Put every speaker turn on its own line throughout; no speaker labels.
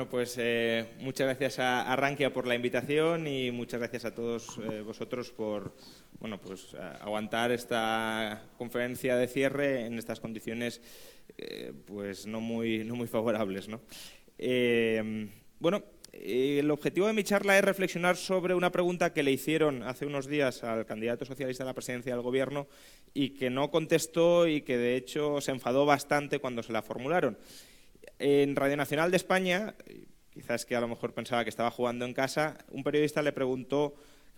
Bueno, pues eh, muchas gracias a, Rankia por la invitación y muchas gracias a todos eh, vosotros por bueno, pues, aguantar esta conferencia de cierre en estas condiciones eh, pues no muy, no muy favorables. ¿no? bueno, el objetivo de mi charla es reflexionar sobre una pregunta que le hicieron hace unos días al candidato socialista a la presidencia del Gobierno y que no contestó y que de hecho se enfadó bastante cuando se la formularon. En Radio Nacional de España, quizás que a lo mejor pensaba que estaba jugando en casa, un periodista le preguntó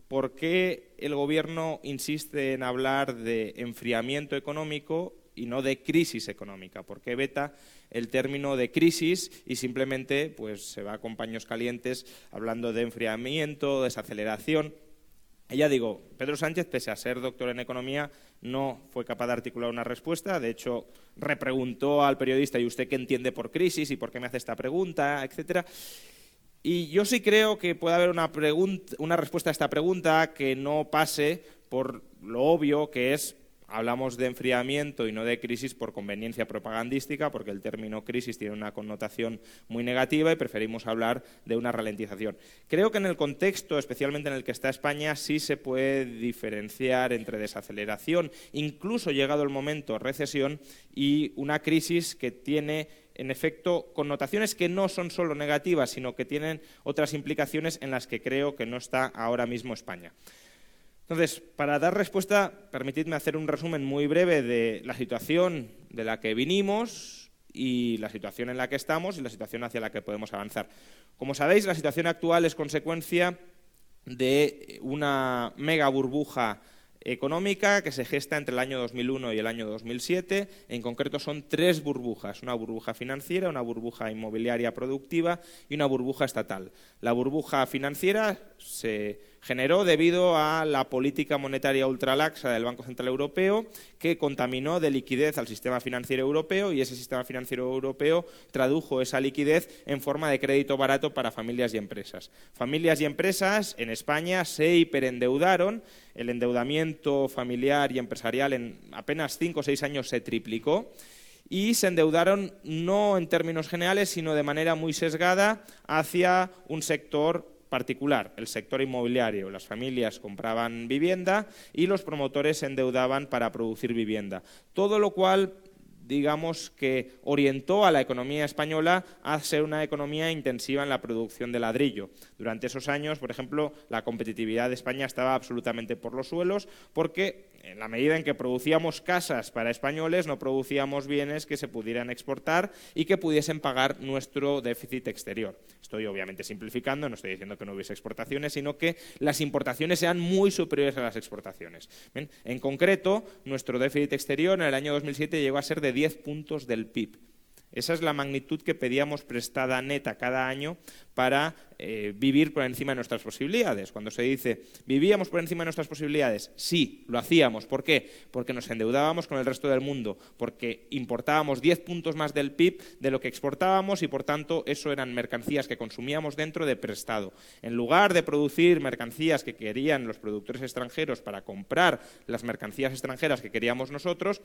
por qué el Gobierno insiste en hablar de enfriamiento económico y no de crisis económica, por qué veta el término de crisis y simplemente pues, se va con paños calientes hablando de enfriamiento, desaceleración. Ya digo, Pedro Sánchez, pese a ser doctor en economía, no fue capaz de articular una respuesta. De hecho, repreguntó al periodista, ¿y usted qué entiende por crisis y por qué me hace esta pregunta? etcétera. Y yo sí creo que puede haber una respuesta a esta pregunta que no pase por lo obvio que es hablamos de enfriamiento y no de crisis por conveniencia propagandística, porque el término crisis tiene una connotación muy negativa y preferimos hablar de una ralentización. Creo que en el contexto, especialmente en el que está España, sí se puede diferenciar entre desaceleración, incluso llegado el momento recesión, y una crisis que tiene en efecto, connotaciones que no son solo negativas, sino que tienen otras implicaciones en las que creo que no está ahora mismo España. Entonces, para dar respuesta, permitidme hacer un resumen muy breve de la situación de la que vinimos y la situación en la que estamos y la situación hacia la que podemos avanzar. Como sabéis, la situación actual es consecuencia de una mega burbuja económica que se gesta entre el año 2001 y el año 2007. En concreto son tres burbujas, una burbuja financiera, una burbuja inmobiliaria productiva y una burbuja estatal. La burbuja financiera se generó debido a la política monetaria ultralaxa del Banco Central Europeo, que contaminó de liquidez al sistema financiero europeo y ese sistema financiero europeo tradujo esa liquidez en forma de crédito barato para familias y empresas. Familias y empresas en España se hiperendeudaron, el endeudamiento familiar y empresarial en apenas cinco o seis años se triplicó y se endeudaron no en términos generales, sino de manera muy sesgada hacia un sector particular, el sector inmobiliario. Las familias compraban vivienda y los promotores se endeudaban para producir vivienda. Todo lo cual digamos que orientó a la economía española a ser una economía intensiva en la producción de ladrillo. Durante esos años, por ejemplo, la competitividad de España estaba absolutamente por los suelos porque en la medida en que producíamos casas para españoles, no producíamos bienes que se pudieran exportar y que pudiesen pagar nuestro déficit exterior. Estoy obviamente simplificando, no estoy diciendo que no hubiese exportaciones, sino que las importaciones sean muy superiores a las exportaciones. En concreto, nuestro déficit exterior en el año 2007 llegó a ser de 10 puntos del PIB. Esa es la magnitud que pedíamos prestada neta cada año para eh, vivir por encima de nuestras posibilidades. Cuando se dice, ¿vivíamos por encima de nuestras posibilidades? Sí, lo hacíamos. ¿Por qué? Porque nos endeudábamos con el resto del mundo, porque importábamos 10 puntos más del PIB de lo que exportábamos y, por tanto, eso eran mercancías que consumíamos dentro de prestado. En lugar de producir mercancías que querían los productores extranjeros para comprar las mercancías extranjeras que queríamos nosotros,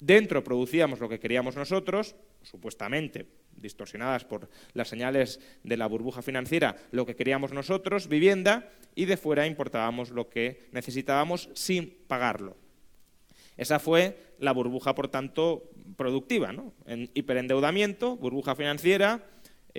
dentro producíamos lo que queríamos nosotros, supuestamente distorsionadas por las señales de la burbuja financiera, lo que queríamos nosotros, vivienda, y de fuera importábamos lo que necesitábamos sin pagarlo. Esa fue la burbuja, por tanto, productiva. ¿no? En hiperendeudamiento, burbuja financiera,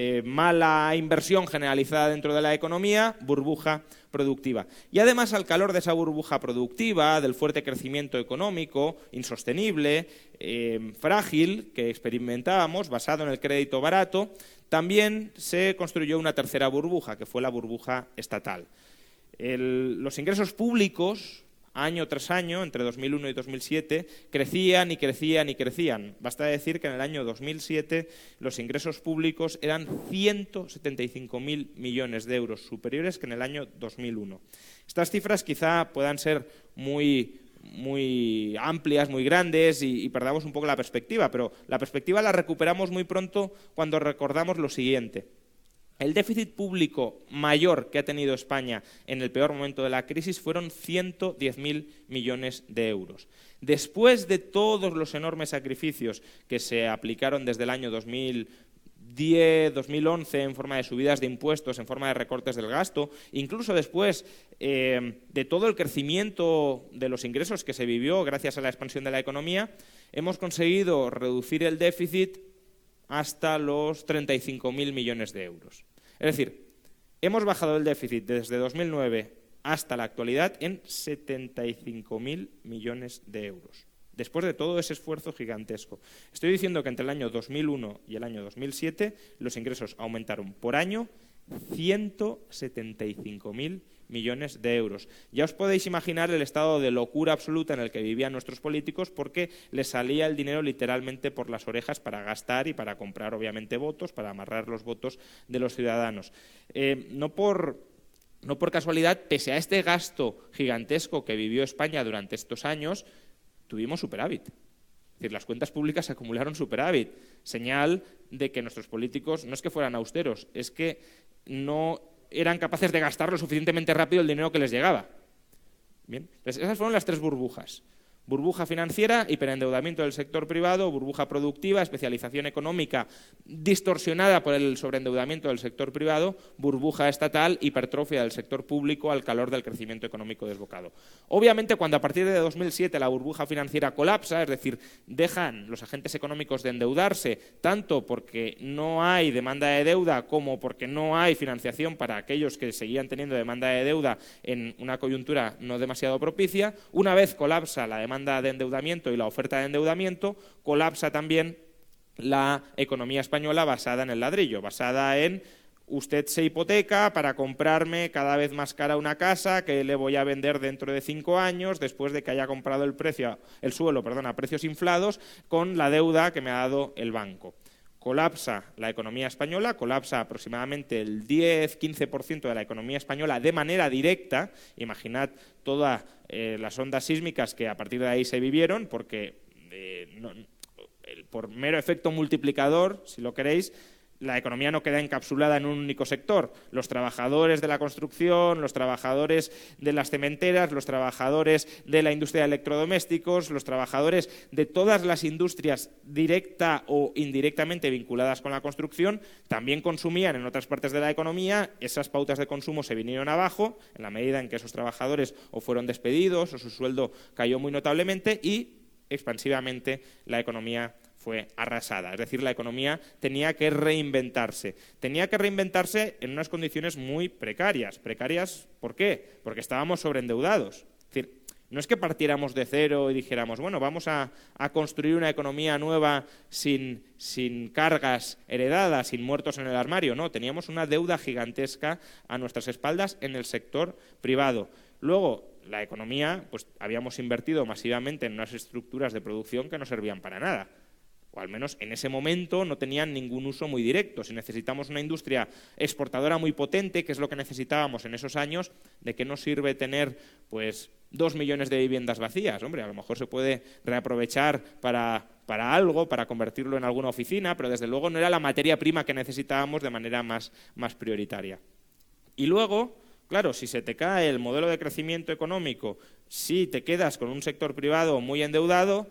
eh, mala inversión generalizada dentro de la economía, burbuja productiva. Y además, al calor de esa burbuja productiva, del fuerte crecimiento económico, insostenible, eh, frágil, que experimentábamos, basado en el crédito barato, también se construyó una tercera burbuja, que fue la burbuja estatal. los ingresos públicos año tras año, entre 2001 y 2007, crecían y crecían y crecían. Basta decir que en el año 2007 los ingresos públicos eran 175.000 millones de euros, superiores que en el año 2001. Estas cifras quizá puedan ser muy, muy amplias, muy grandes y, y, perdamos un poco la perspectiva, pero la perspectiva la recuperamos muy pronto cuando recordamos lo siguiente. El déficit público mayor que ha tenido España en el peor momento de la crisis fueron 110.000 millones de euros. Después de todos los enormes sacrificios que se aplicaron desde el año 2010 2010, 2011 en forma de subidas de impuestos, en forma de recortes del gasto, incluso después eh, de todo el crecimiento de los ingresos que se vivió gracias a la expansión de la economía, hemos conseguido reducir el déficit hasta los 35.000 millones de euros. Es decir, hemos bajado el déficit desde 2009 hasta la actualidad en 75.000 millones de euros después de todo ese esfuerzo gigantesco. Estoy diciendo que entre el año 2001 y el año 2007 los ingresos aumentaron por año 175.000 millones de euros. Ya os podéis imaginar el estado de locura absoluta en el que vivían nuestros políticos porque les salía el dinero literalmente por las orejas para gastar y para comprar, obviamente, votos, para amarrar los votos de los ciudadanos. Eh, no por no por casualidad, pese a este gasto gigantesco que vivió España durante estos años, tuvimos superávit. Es decir, las cuentas públicas acumularon superávit, señal de que nuestros políticos no es que fueran austeros, es que no eran capaces de gastar lo suficientemente rápido el dinero que les llegaba. Bien, esas fueron las tres burbujas burbuja financiera, hiperendeudamiento del sector privado, burbuja productiva, especialización económica distorsionada por el sobreendeudamiento del sector privado, burbuja estatal, hipertrofia del sector público al calor del crecimiento económico desbocado. Obviamente, cuando a partir de 2007 la burbuja financiera colapsa, es decir, dejan los agentes económicos de endeudarse, tanto porque no hay demanda de deuda como porque no hay financiación para aquellos que seguían teniendo demanda de deuda en una coyuntura no demasiado propicia, una vez colapsa la demanda de endeudamiento y la oferta de endeudamiento, colapsa también la economía española basada en el ladrillo, basada en usted se hipoteca para comprarme cada vez más cara una casa que le voy a vender dentro de cinco años después de que haya comprado el, precio, el suelo perdón, a precios inflados con la deuda que me ha dado el banco colapsa la economía española, colapsa aproximadamente el 10-15% de la economía española de manera directa. Imaginad todas eh, las ondas sísmicas que a partir de ahí se vivieron, porque eh, por mero efecto multiplicador, si lo queréis, la economía no queda encapsulada en un único sector. Los trabajadores de la construcción, los trabajadores de las cementeras, los trabajadores de la industria de electrodomésticos, los trabajadores de todas las industrias directa o indirectamente vinculadas con la construcción, también consumían en otras partes de la economía. Esas pautas de consumo se vinieron abajo en la medida en que esos trabajadores o fueron despedidos o su sueldo cayó muy notablemente y expansivamente la economía fue arrasada. Es decir, la economía tenía que reinventarse. Tenía que reinventarse en unas condiciones muy precarias. ¿Precarias por qué? Porque estábamos sobreendeudados. Es decir, no es que partiéramos de cero y dijéramos, bueno, vamos a, construir una economía nueva sin, sin, cargas heredadas, sin muertos en el armario. No, teníamos una deuda gigantesca a nuestras espaldas en el sector privado. Luego, la economía, pues habíamos invertido masivamente en unas estructuras de producción que no servían para nada o al menos en ese momento no tenían ningún uso muy directo. Si necesitamos una industria exportadora muy potente, que es lo que necesitábamos en esos años, ¿de qué nos sirve tener pues dos millones de viviendas vacías? Hombre, a lo mejor se puede reaprovechar para, para algo, para convertirlo en alguna oficina, pero desde luego no era la materia prima que necesitábamos de manera más, más prioritaria. Y luego, claro, si se te cae el modelo de crecimiento económico, si te quedas con un sector privado muy endeudado,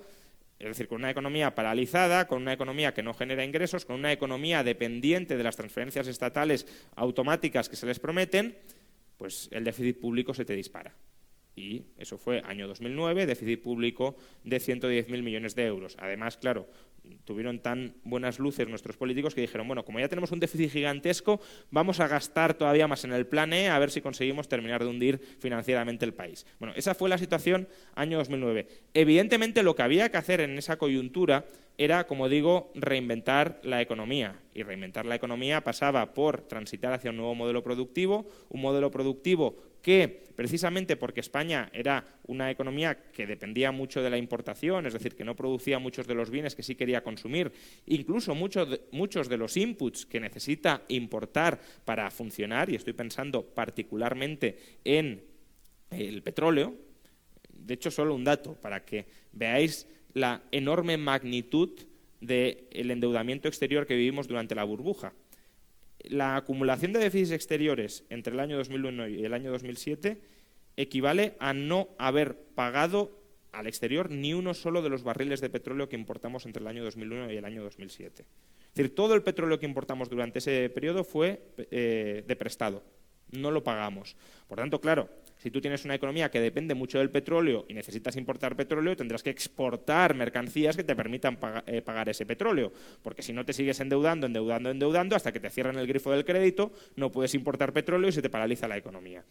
es decir, con una economía paralizada, con una economía que no genera ingresos, con una economía dependiente de las transferencias estatales automáticas que se les prometen, pues el déficit público se te dispara. Y eso fue año 2009, déficit público de 110.000 millones de euros. Además, claro, tuvieron tan buenas luces nuestros políticos que dijeron, bueno, como ya tenemos un déficit gigantesco, vamos a gastar todavía más en el plan E a ver si conseguimos terminar de hundir financieramente el país. Bueno, esa fue la situación año 2009. Evidentemente lo que había que hacer en esa coyuntura era, como digo, reinventar la economía. Y reinventar la economía pasaba por transitar hacia un nuevo modelo productivo, un modelo productivo que, precisamente porque España era una economía que dependía mucho de la importación, es decir, que no producía muchos de los bienes que sí quería consumir, incluso muchos de, muchos de los inputs que necesita importar para funcionar, y estoy pensando particularmente en el petróleo, de hecho, solo un dato para que veáis la enorme magnitud del endeudamiento exterior que vivimos durante la burbuja la acumulación de déficits exteriores entre el año 2001 y el año 2007 equivale a no haber pagado al exterior ni uno solo de los barriles de petróleo que importamos entre el año 2001 y el año 2007. Es decir, todo el petróleo que importamos durante ese periodo fue eh, de prestado, no lo pagamos. Por tanto, claro, si tú tienes una economía que depende mucho del petróleo y necesitas importar petróleo, tendrás que exportar mercancías que te permitan eh, pagar ese petróleo, porque si no te sigues endeudando, endeudando, endeudando, hasta que te cierran el grifo del crédito, no puedes importar petróleo y se te paraliza la economía.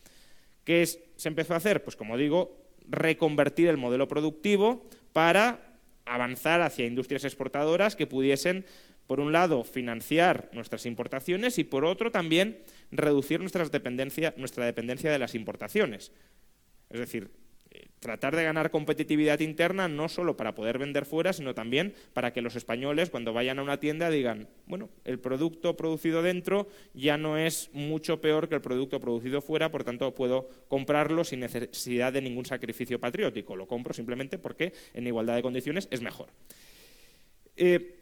¿Qué se empezó a hacer? Pues como digo, reconvertir el modelo productivo para avanzar hacia industrias exportadoras que pudiesen, por un lado, financiar nuestras importaciones y, por otro, también reducir nuestra dependencia, nuestra dependencia de las importaciones. Es decir, eh, tratar de ganar competitividad interna no solo para poder vender fuera, sino también para que los españoles cuando vayan a una tienda digan, bueno, el producto producido dentro ya no es mucho peor que el producto producido fuera, por tanto puedo comprarlo sin necesidad de ningún sacrificio patriótico, lo compro simplemente porque en igualdad de condiciones es mejor. Eh,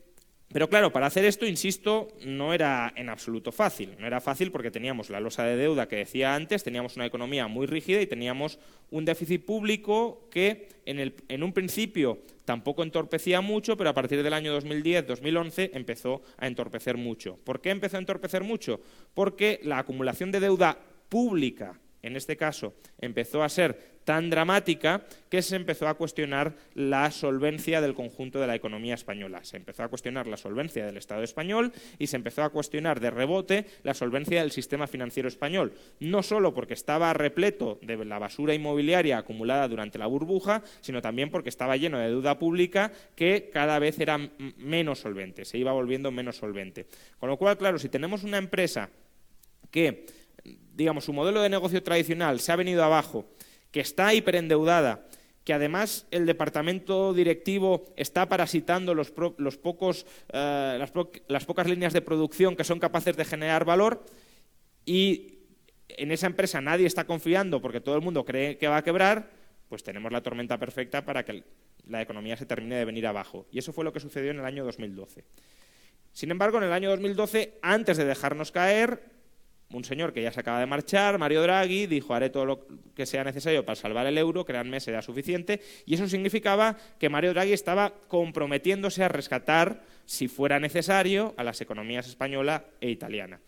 pero claro, para hacer esto, insisto, no era en absoluto fácil. No era fácil porque teníamos la losa de deuda que decía antes, teníamos una economía muy rígida y teníamos un déficit público que en, un principio tampoco entorpecía mucho, pero a partir del año 2010-2011 empezó a entorpecer mucho. ¿Por qué empezó a entorpecer mucho? Porque la acumulación de deuda pública en este caso, empezó a ser tan dramática que se empezó a cuestionar la solvencia del conjunto de la economía española. Se empezó a cuestionar la solvencia del Estado español y se empezó a cuestionar de rebote la solvencia del sistema financiero español, no solo porque estaba repleto de la basura inmobiliaria acumulada durante la burbuja, sino también porque estaba lleno de deuda pública que cada vez era menos solvente, se iba volviendo menos solvente. Con lo cual, claro, si tenemos una empresa que digamos, su modelo de negocio tradicional se ha venido abajo, que está hiperendeudada, que además el departamento directivo está parasitando los, pocos, eh, las, las pocas líneas de producción que son capaces de generar valor y en esa empresa nadie está confiando porque todo el mundo cree que va a quebrar, pues tenemos la tormenta perfecta para que la economía se termine de venir abajo. Y eso fue lo que sucedió en el año 2012. Sin embargo, en el año 2012, antes de dejarnos caer, un señor que ya se acaba de marchar, Mario Draghi, dijo haré todo lo que sea necesario para salvar el euro, créanme, será suficiente, y eso significaba que Mario Draghi estaba comprometiéndose a rescatar, si fuera necesario, a las economías española e italiana.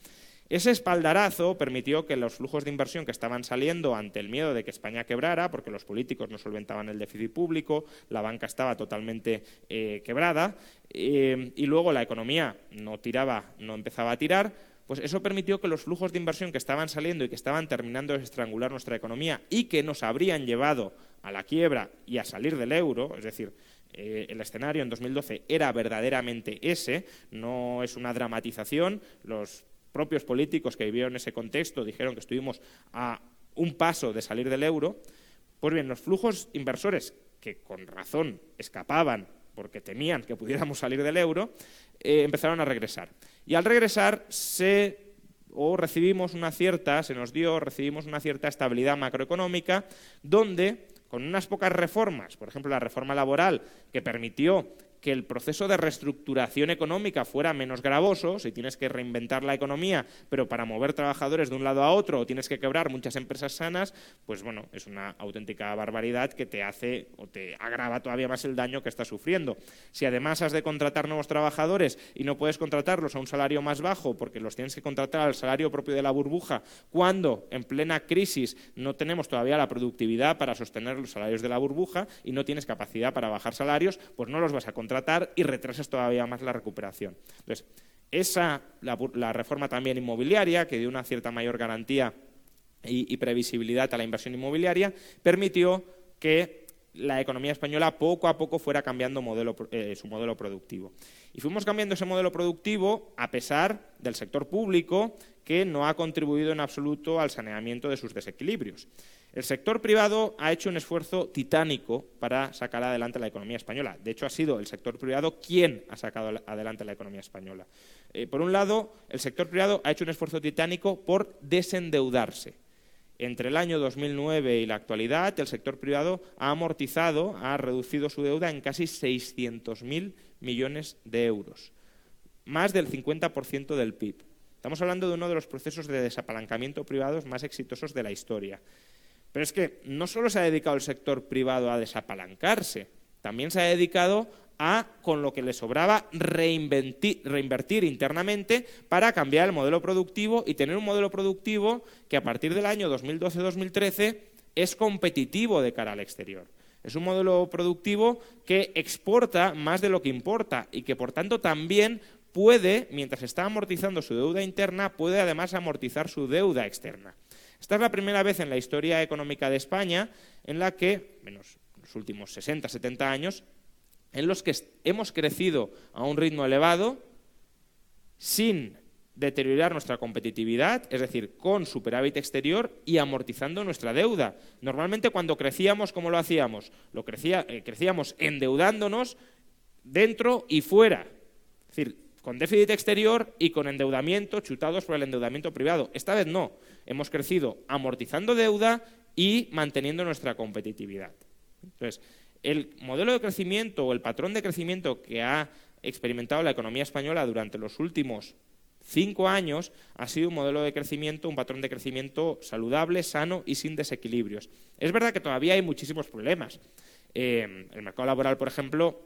Ese espaldarazo permitió que los flujos de inversión que estaban saliendo ante el miedo de que España quebrara, porque los políticos no solventaban el déficit público, la banca estaba totalmente eh, quebrada, eh, y luego la economía no tiraba, no empezaba a tirar, pues eso permitió que los flujos de inversión que estaban saliendo y que estaban terminando de estrangular nuestra economía y que nos habrían llevado a la quiebra y a salir del euro, es decir, eh, el escenario en 2012 era verdaderamente ese, no es una dramatización, los propios políticos que vivieron ese contexto dijeron que estuvimos a un paso de salir del euro, pues bien, los flujos inversores que con razón escapaban porque temían que pudiéramos salir del euro, eh, empezaron a regresar. Y al regresar se o recibimos una cierta, se nos dio, recibimos una cierta estabilidad macroeconómica, donde con unas pocas reformas, por ejemplo la reforma laboral, que permitió que el proceso de reestructuración económica fuera menos gravoso, si tienes que reinventar la economía, pero para mover trabajadores de un lado a otro o tienes que quebrar muchas empresas sanas, pues bueno, es una auténtica barbaridad que te hace o te agrava todavía más el daño que estás sufriendo. Si además has de contratar nuevos trabajadores y no puedes contratarlos a un salario más bajo porque los tienes que contratar al salario propio de la burbuja, cuando en plena crisis no tenemos todavía la productividad para sostener los salarios de la burbuja y no tienes capacidad para bajar salarios, pues no los vas a contratar tratar y retrasas todavía más la recuperación. Entonces, esa, la, reforma también inmobiliaria, que dio una cierta mayor garantía y, previsibilidad a la inversión inmobiliaria, permitió que la economía española poco a poco fuera cambiando eh, su modelo productivo. Y fuimos cambiando ese modelo productivo a pesar del sector público que no ha contribuido en absoluto al saneamiento de sus desequilibrios. El sector privado ha hecho un esfuerzo titánico para sacar adelante la economía española. De hecho, ha sido el sector privado quien ha sacado adelante la economía española. Eh, por un lado, el sector privado ha hecho un esfuerzo titánico por desendeudarse. Entre el año 2009 y la actualidad, el sector privado ha amortizado, ha reducido su deuda en casi 600.000 millones de euros, más del 50% del PIB. Estamos hablando de uno de los procesos de desapalancamiento privados más exitosos de la historia. Pero es que no solo se ha dedicado el sector privado a desapalancarse, también se ha dedicado a, con lo que le sobraba, reinvertir internamente para cambiar el modelo productivo y tener un modelo productivo que a partir del año 2012-2013 es competitivo de cara al exterior. Es un modelo productivo que exporta más de lo que importa y que, por tanto, también puede, mientras está amortizando su deuda interna, puede además amortizar su deuda externa. Esta es la primera vez en la historia económica de España en la que, menos los últimos 60, 70 años, en los que hemos crecido a un ritmo elevado sin deteriorar nuestra competitividad, es decir, con superávit exterior y amortizando nuestra deuda. Normalmente cuando crecíamos, ¿cómo lo hacíamos? Lo crecía, eh, crecíamos endeudándonos dentro y fuera. Es decir, con déficit exterior y con endeudamiento, chutados por el endeudamiento privado. Esta vez no. Hemos crecido amortizando deuda y manteniendo nuestra competitividad. Entonces, el modelo de crecimiento o el patrón de crecimiento que ha experimentado la economía española durante los últimos cinco años ha sido un modelo de crecimiento, un patrón de crecimiento saludable, sano y sin desequilibrios. Es verdad que todavía hay muchísimos problemas. Eh, el mercado laboral, por ejemplo,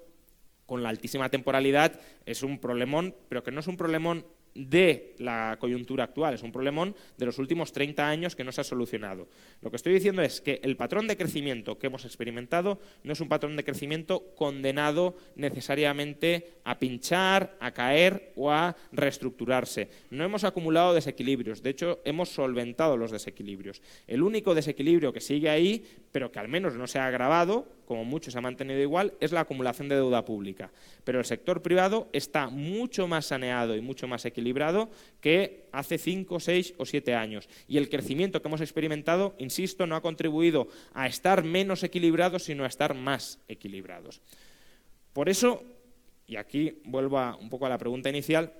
con la altísima temporalidad, es un problemón, pero que no es un problemón de la coyuntura actual, es un problemón de los últimos 30 años que no se ha solucionado. Lo que estoy diciendo es que el patrón de crecimiento que hemos experimentado no es un patrón de crecimiento condenado necesariamente a pinchar, a caer o a reestructurarse. No hemos acumulado desequilibrios, de hecho hemos solventado los desequilibrios. El único desequilibrio que sigue ahí, pero que al menos no se ha agravado, como mucho se ha mantenido igual, es la acumulación de deuda pública. Pero el sector privado está mucho más saneado y mucho más equilibrado que hace cinco, seis o siete años. Y el crecimiento que hemos experimentado, insisto, no ha contribuido a estar menos equilibrados, sino a estar más equilibrados. Por eso, y aquí vuelvo un poco a la pregunta inicial,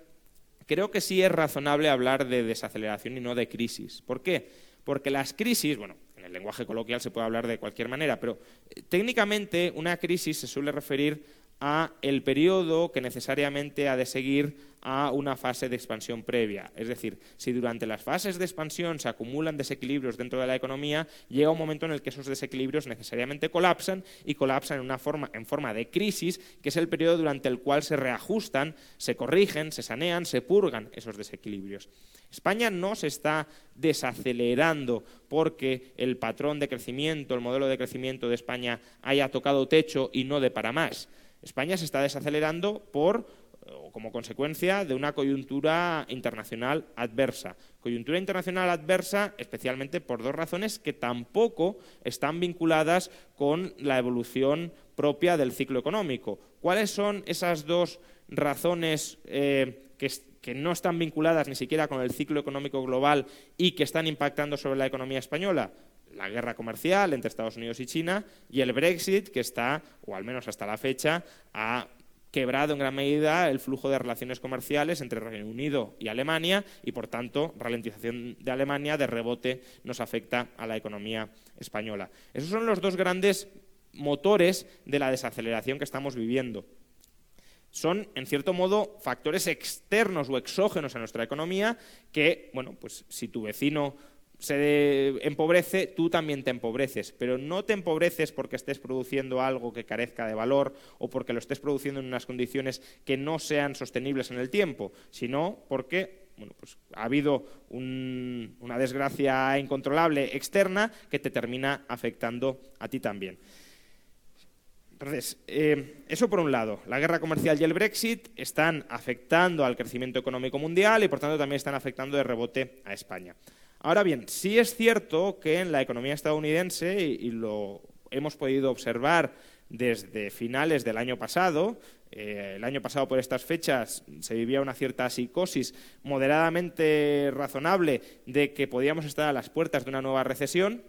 creo que sí es razonable hablar de desaceleración y no de crisis. ¿Por qué? Porque las crisis, bueno, en el lenguaje coloquial se puede hablar de cualquier manera, pero eh, técnicamente una crisis se suele referir a el periodo que necesariamente ha de seguir a una fase de expansión previa. Es decir, si durante las fases de expansión se acumulan desequilibrios dentro de la economía, llega un momento en el que esos desequilibrios necesariamente colapsan y colapsan en, una forma, en forma de crisis, que es el periodo durante el cual se reajustan, se corrigen, se sanean, se purgan esos desequilibrios. España no se está desacelerando porque el patrón de crecimiento, el modelo de crecimiento de España haya tocado techo y no de para más. España se está desacelerando por como consecuencia de una coyuntura internacional adversa. Coyuntura internacional adversa especialmente por dos razones que tampoco están vinculadas con la evolución propia del ciclo económico. ¿Cuáles son esas dos razones eh, que, no están vinculadas ni siquiera con el ciclo económico global y que están impactando sobre la economía española? La guerra comercial entre Estados Unidos y China y el Brexit, que está, o al menos hasta la fecha, ha quebrado en gran medida el flujo de relaciones comerciales entre Reino Unido y Alemania y, por tanto, ralentización de Alemania de rebote nos afecta a la economía española. Esos son los dos grandes motores de la desaceleración que estamos viviendo. Son, en cierto modo, factores externos o exógenos a nuestra economía que, bueno, pues si tu vecino se empobrece, tú también te empobreces, pero no te empobreces porque estés produciendo algo que carezca de valor o porque lo estés produciendo en unas condiciones que no sean sostenibles en el tiempo, sino porque bueno, pues ha habido una desgracia incontrolable externa que te termina afectando a ti también. Entonces, eh, eso por un lado, la guerra comercial y el Brexit están afectando al crecimiento económico mundial y por tanto también están afectando de rebote a España. Ahora bien, sí es cierto que en la economía estadounidense, y, lo hemos podido observar desde finales del año pasado, eh, el año pasado por estas fechas se vivía una cierta psicosis moderadamente razonable de que podíamos estar a las puertas de una nueva recesión.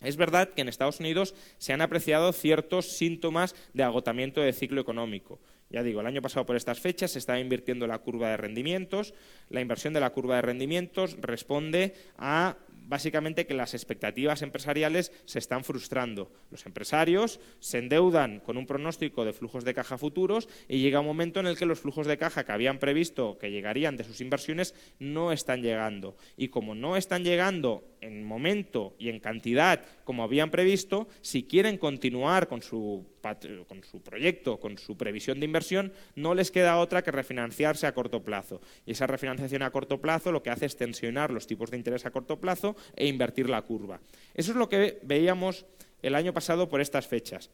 Es verdad que en Estados Unidos se han apreciado ciertos síntomas de agotamiento del ciclo económico. Ya digo, el año pasado por estas fechas se estaba invirtiendo la curva de rendimientos. La inversión de la curva de rendimientos responde a básicamente que las expectativas empresariales se están frustrando. Los empresarios se endeudan con un pronóstico de flujos de caja futuros y llega un momento en el que los flujos de caja que habían previsto que llegarían de sus inversiones no están llegando. Y como no están llegando en momento y en cantidad como habían previsto, si quieren continuar con su, con su, proyecto, con su previsión de inversión, no les queda otra que refinanciarse a corto plazo. Y esa refinanciación a corto plazo lo que hace es tensionar los tipos de interés a corto plazo e invertir la curva. Eso es lo que veíamos el año pasado por estas fechas.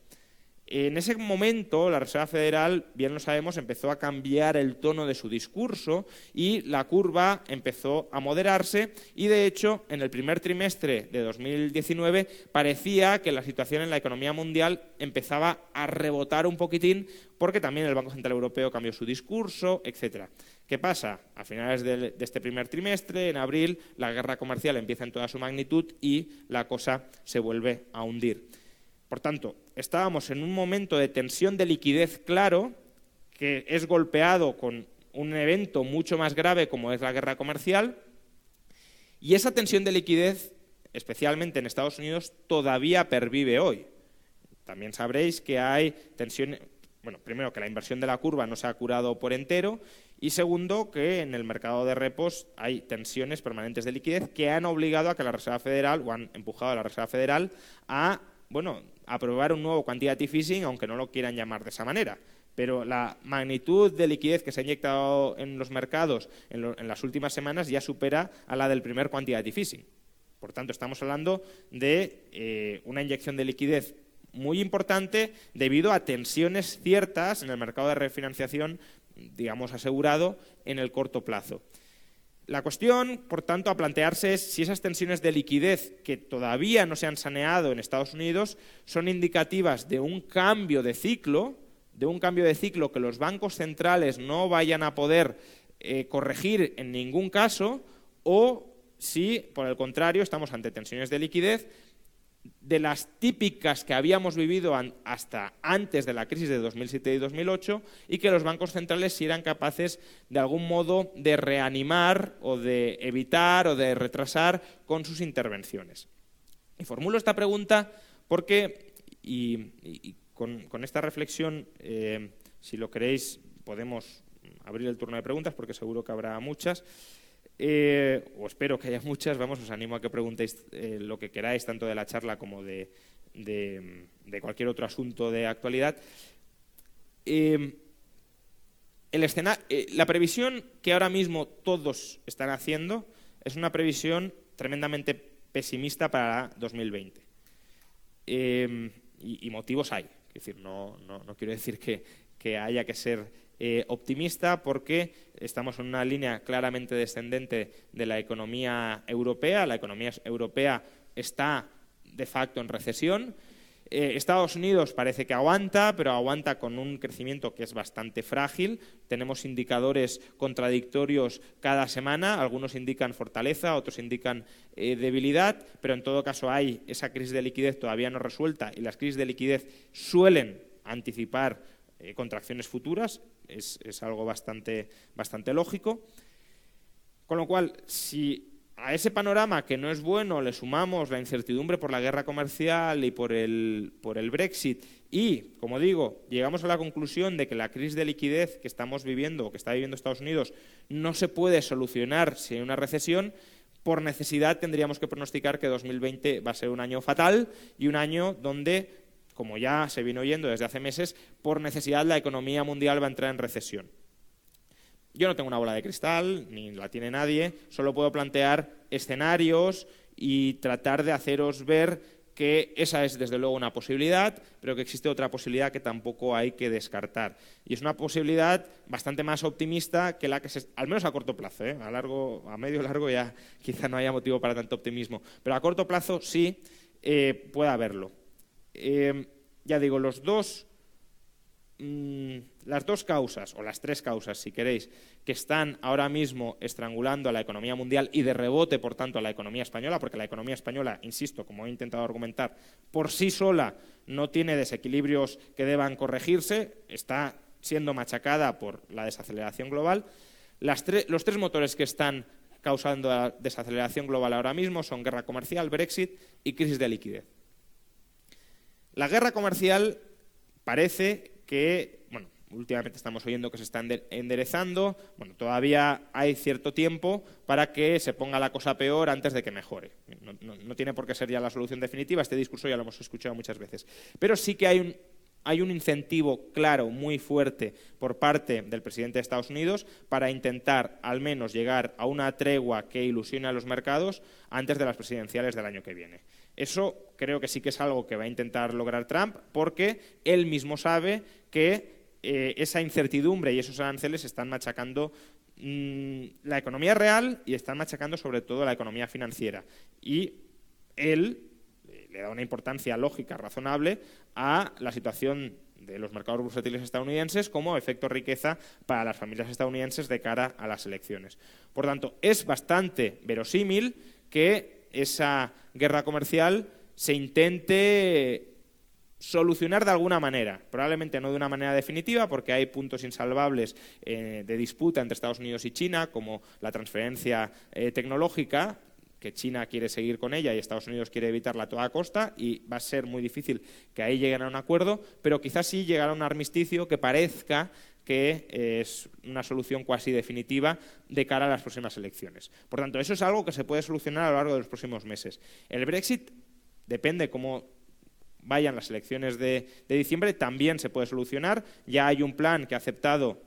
En ese momento, la Reserva Federal, bien lo sabemos, empezó a cambiar el tono de su discurso y la curva empezó a moderarse y, de hecho, en el primer trimestre de 2019 parecía que la situación en la economía mundial empezaba a rebotar un poquitín porque también el Banco Central Europeo cambió su discurso, etc. ¿Qué pasa? A finales de este primer trimestre, en abril, la guerra comercial empieza en toda su magnitud y la cosa se vuelve a hundir. Por tanto, estábamos en un momento de tensión de liquidez claro, que es golpeado con un evento mucho más grave como es la guerra comercial, y esa tensión de liquidez, especialmente en Estados Unidos, todavía pervive hoy. También sabréis que hay tensión, bueno, primero que la inversión de la curva no se ha curado por entero y segundo que en el mercado de repos hay tensiones permanentes de liquidez que han obligado a que la Reserva Federal o han empujado a la Reserva Federal a bueno, aprobar un nuevo quantitative easing, aunque no lo quieran llamar de esa manera. Pero la magnitud de liquidez que se ha inyectado en los mercados en, las últimas semanas ya supera a la del primer quantitative easing. Por tanto, estamos hablando de eh, una inyección de liquidez muy importante debido a tensiones ciertas en el mercado de refinanciación, digamos, asegurado en el corto plazo. La cuestión, por tanto, a plantearse es si esas tensiones de liquidez que todavía no se han saneado en Estados Unidos son indicativas de un cambio de ciclo, de un cambio de ciclo que los bancos centrales no vayan a poder eh, corregir en ningún caso, o si, por el contrario, estamos ante tensiones de liquidez de las típicas que habíamos vivido hasta antes de la crisis de 2007 y 2008 y que los bancos centrales sí eran capaces de algún modo de reanimar o de evitar o de retrasar con sus intervenciones. Y formulo esta pregunta porque, y, con, esta reflexión, eh, si lo queréis, podemos abrir el turno de preguntas porque seguro que habrá muchas. Eh, o espero que haya muchas, vamos, os animo a que preguntéis eh, lo que queráis, tanto de la charla como de, cualquier otro asunto de actualidad. Eh, la previsión que ahora mismo todos están haciendo es una previsión tremendamente pesimista para 2020. Y, motivos hay. Es decir, no, quiero decir que haya que ser eh, optimista porque estamos en una línea claramente descendente de la economía europea. La economía europea está de facto en recesión. Eh, Estados Unidos parece que aguanta, pero aguanta con un crecimiento que es bastante frágil. Tenemos indicadores contradictorios cada semana. Algunos indican fortaleza, otros indican eh, debilidad, pero en todo caso hay esa crisis de liquidez todavía no resuelta y las crisis de liquidez suelen anticipar eh, contracciones futuras, es, algo bastante, bastante lógico. Con lo cual, si a ese panorama que no es bueno le sumamos la incertidumbre por la guerra comercial y por el, por el Brexit y, como digo, llegamos a la conclusión de que la crisis de liquidez que estamos viviendo o que está viviendo Estados Unidos no se puede solucionar sin una recesión, por necesidad tendríamos que pronosticar que 2020 va a ser un año fatal y un año donde como ya se vino oyendo desde hace meses, por necesidad la economía mundial va a entrar en recesión. Yo no tengo una bola de cristal, ni la tiene nadie, solo puedo plantear escenarios y tratar de haceros ver que esa es desde luego una posibilidad, pero que existe otra posibilidad que tampoco hay que descartar. Y es una posibilidad bastante más optimista que la que se, al menos a corto plazo, ¿eh? a largo, a medio largo ya quizá no haya motivo para tanto optimismo, pero a corto plazo sí eh, puede haberlo. Eh, ya digo, los dos, mm, las dos causas, o las tres causas, si queréis, que están ahora mismo estrangulando a la economía mundial y de rebote, por tanto, a la economía española, porque la economía española, insisto, como he intentado argumentar, por sí sola no tiene desequilibrios que deban corregirse, está siendo machacada por la desaceleración global. los tres motores que están causando la desaceleración global ahora mismo son guerra comercial, Brexit y crisis de liquidez. La guerra comercial parece que, bueno, últimamente estamos oyendo que se está enderezando. Bueno, todavía hay cierto tiempo para que se ponga la cosa peor antes de que mejore. No, tiene por qué ser ya la solución definitiva, este discurso ya lo hemos escuchado muchas veces. Pero sí que hay un, hay un incentivo claro, muy fuerte, por parte del presidente de Estados Unidos para intentar al menos llegar a una tregua que ilusione a los mercados antes de las presidenciales del año que viene. Eso creo que sí que es algo que va a intentar lograr Trump porque él mismo sabe que eh, esa incertidumbre y esos aranceles están machacando mm, la economía real y están machacando sobre todo la economía financiera. Y él eh, le da una importancia lógica, razonable, a la situación de los mercados bursátiles estadounidenses como efecto riqueza para las familias estadounidenses de cara a las elecciones. Por tanto, es bastante verosímil que esa guerra comercial se intente solucionar de alguna manera, probablemente no de una manera definitiva, porque hay puntos insalvables eh, de disputa entre Estados Unidos y China, como la transferencia eh, tecnológica, que China quiere seguir con ella y Estados Unidos quiere evitarla a toda costa, y va a ser muy difícil que ahí lleguen a un acuerdo, pero quizás sí llegar a un armisticio que parezca que es una solución cuasi definitiva de cara a las próximas elecciones. Por tanto, eso es algo que se puede solucionar a lo largo de los próximos meses. El Brexit depende cómo vayan las elecciones de, diciembre, también se puede solucionar. Ya hay un plan que ha aceptado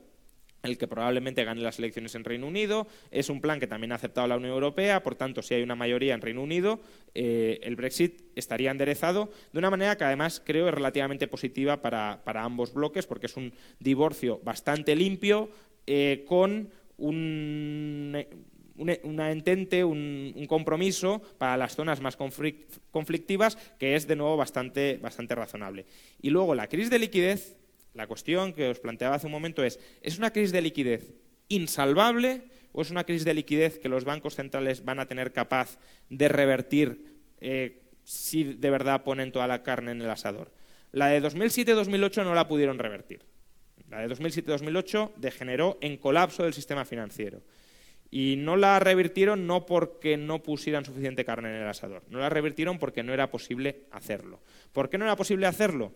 el que probablemente gane las elecciones en Reino Unido. Es un plan que también ha aceptado la Unión Europea, por tanto, si hay una mayoría en Reino Unido, eh, el Brexit estaría enderezado de una manera que además creo es relativamente positiva para, ambos bloques, porque es un divorcio bastante limpio, eh, con un, una entente, un, compromiso para las zonas más conflictivas que es de nuevo bastante, bastante razonable. Y luego la crisis de liquidez, la cuestión que os planteaba hace un momento es, ¿es una crisis de liquidez insalvable o es una crisis de liquidez que los bancos centrales van a tener capaz de revertir eh, si de verdad ponen toda la carne en el asador? La de 2007-2008 no la pudieron revertir. La de 2007-2008 degeneró en colapso del sistema financiero. Y no la revirtieron no porque no pusieran suficiente carne en el asador, no la revirtieron porque no era posible hacerlo. ¿Por qué no era posible hacerlo?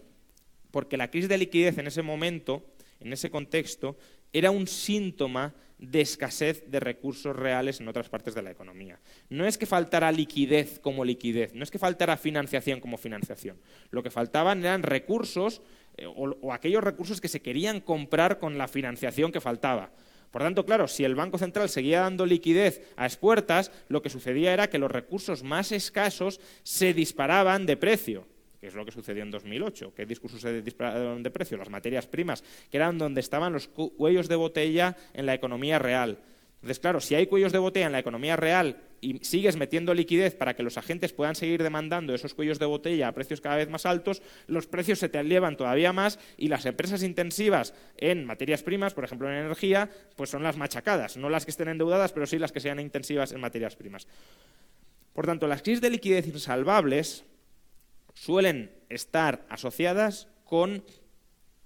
Porque la crisis de liquidez en ese momento, en ese contexto, era un síntoma de escasez de recursos reales en otras partes de la economía. No es que faltara liquidez como liquidez, no es que faltara financiación como financiación. Lo que faltaban eran recursos eh, o aquellos recursos que se querían comprar con la financiación que faltaba. Por tanto, claro, si el Banco Central seguía dando liquidez a expuertas, lo que sucedía era que los recursos más escasos se disparaban de precio, que es lo que sucedió en 2008. ¿Qué discursos se dispararon de precio? Las materias primas, que eran donde estaban los cuellos de botella en la economía real. Entonces, claro, si hay cuellos de botella en la economía real y sigues metiendo liquidez para que los agentes puedan seguir demandando esos cuellos de botella a precios cada vez más altos, los precios se te elevan todavía más y las empresas intensivas en materias primas, por ejemplo en energía, pues son las machacadas, no las que estén endeudadas, pero sí las que sean intensivas en materias primas. Por tanto, las crisis de liquidez insalvables suelen estar asociadas con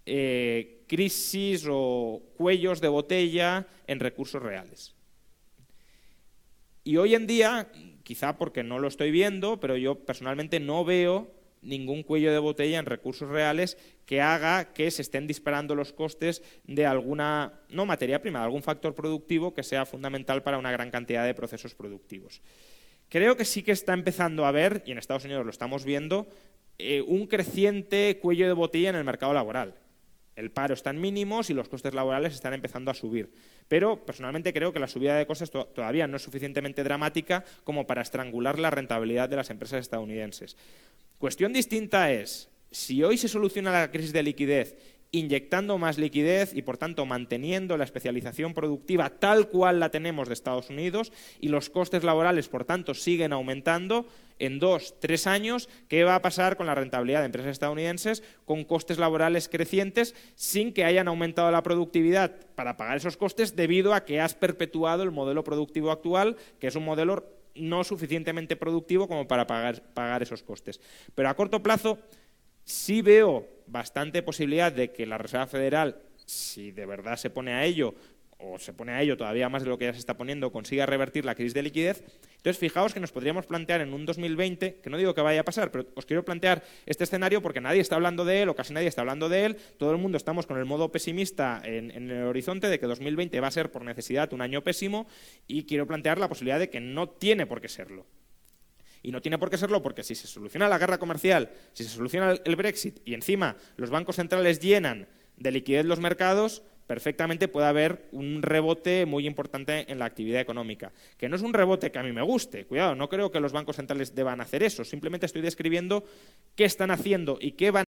eh, crisis o cuellos de botella en recursos reales. Y hoy en día, quizá porque no lo estoy viendo, pero yo personalmente no veo ningún cuello de botella en recursos reales que haga que se estén disparando los costes de alguna, no materia prima, de algún factor productivo que sea fundamental para una gran cantidad de procesos productivos. Creo que sí que está empezando a haber, y en Estados Unidos lo estamos viendo, eh, un creciente cuello de botella en el mercado laboral el paro está en mínimos y los costes laborales están empezando a subir. Pero personalmente creo que la subida de costes todavía no es suficientemente dramática como para estrangular la rentabilidad de las empresas estadounidenses. Cuestión distinta es, si hoy se soluciona la crisis de liquidez inyectando más liquidez y, por tanto, manteniendo la especialización productiva tal cual la tenemos de Estados Unidos y los costes laborales, por tanto, siguen aumentando, en dos, tres años, ¿qué va a pasar con la rentabilidad de empresas estadounidenses con costes laborales crecientes sin que hayan aumentado la productividad para pagar esos costes debido a que has perpetuado el modelo productivo actual, que es un modelo no suficientemente productivo como para pagar, pagar esos costes? Pero a corto plazo sí veo bastante posibilidad de que la Reserva Federal, si de verdad se pone a ello, o se pone a ello todavía más de lo que ya se está poniendo, consiga revertir la crisis de liquidez. Entonces, fijaos que nos podríamos plantear en un 2020, que no digo que vaya a pasar, pero os quiero plantear este escenario porque nadie está hablando de él o casi nadie está hablando de él. Todo el mundo estamos con el modo pesimista en, en el horizonte de que 2020 va a ser por necesidad un año pésimo y quiero plantear la posibilidad de que no tiene por qué serlo. Y no tiene por qué serlo porque si se soluciona la guerra comercial, si se soluciona el Brexit y encima los bancos centrales llenan de liquidez los mercados, perfectamente puede haber un rebote muy importante en la actividad económica. Que no es un rebote que a mí me guste, cuidado, no creo que los bancos centrales deban hacer eso, simplemente estoy describiendo qué están haciendo y qué van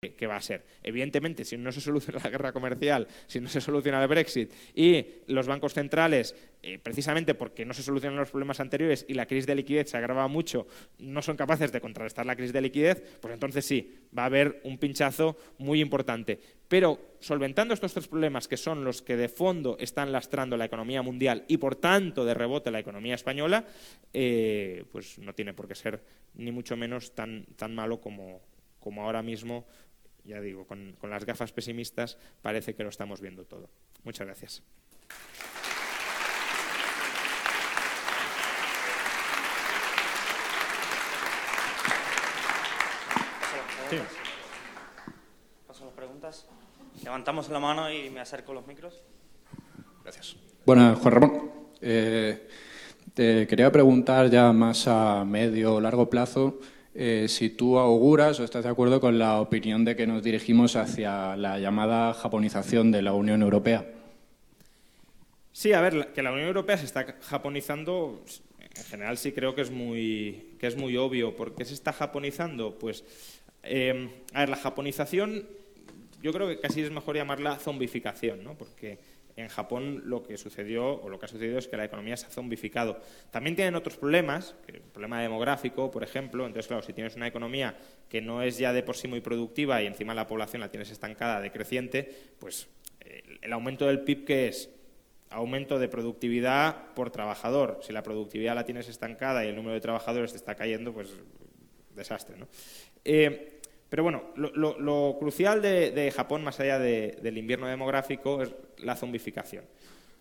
que va a ser. Evidentemente, si no se soluciona la guerra comercial, si no se soluciona el Brexit y los bancos centrales, eh, precisamente porque no se solucionan los problemas anteriores y la crisis de liquidez se agrava mucho, no son capaces de contrarrestar la crisis de liquidez, pues entonces sí, va a haber un pinchazo muy importante. Pero solventando estos tres problemas, que son los que de fondo están lastrando la economía mundial y por tanto de rebote la economía española, eh, pues no tiene por qué ser ni mucho menos tan, tan malo como, como ahora mismo ya digo, con, las gafas pesimistas parece que lo estamos viendo todo. Muchas gracias.
Paso las preguntas. Levantamos la mano y me acerco los micros.
Gracias. Bueno, Juan Ramón, eh, te quería preguntar ya más a medio o largo plazo eh, si tú auguras o estás de acuerdo con la opinión de que nos dirigimos hacia la llamada japonización de la Unión Europea.
Sí, a ver, que la Unión Europea se está japonizando, en general sí creo que es muy, que es muy obvio. ¿Por qué se está japonizando? Pues, eh, a ver, la japonización yo creo que casi es mejor llamarla zombificación, ¿no? Porque en Japón lo que sucedió o lo que ha sucedido es que la economía se ha zombificado. También tienen otros problemas, el problema demográfico, por ejemplo. Entonces, claro, si tienes una economía que no es ya de por sí muy productiva y encima la población la tienes estancada, decreciente, pues el aumento del PIB que es aumento de productividad por trabajador. Si la productividad la tienes estancada y el número de trabajadores te está cayendo, pues desastre. ¿no? Eh, pero bueno, lo, crucial de, Japón, más allá del invierno demográfico, es la zombificación.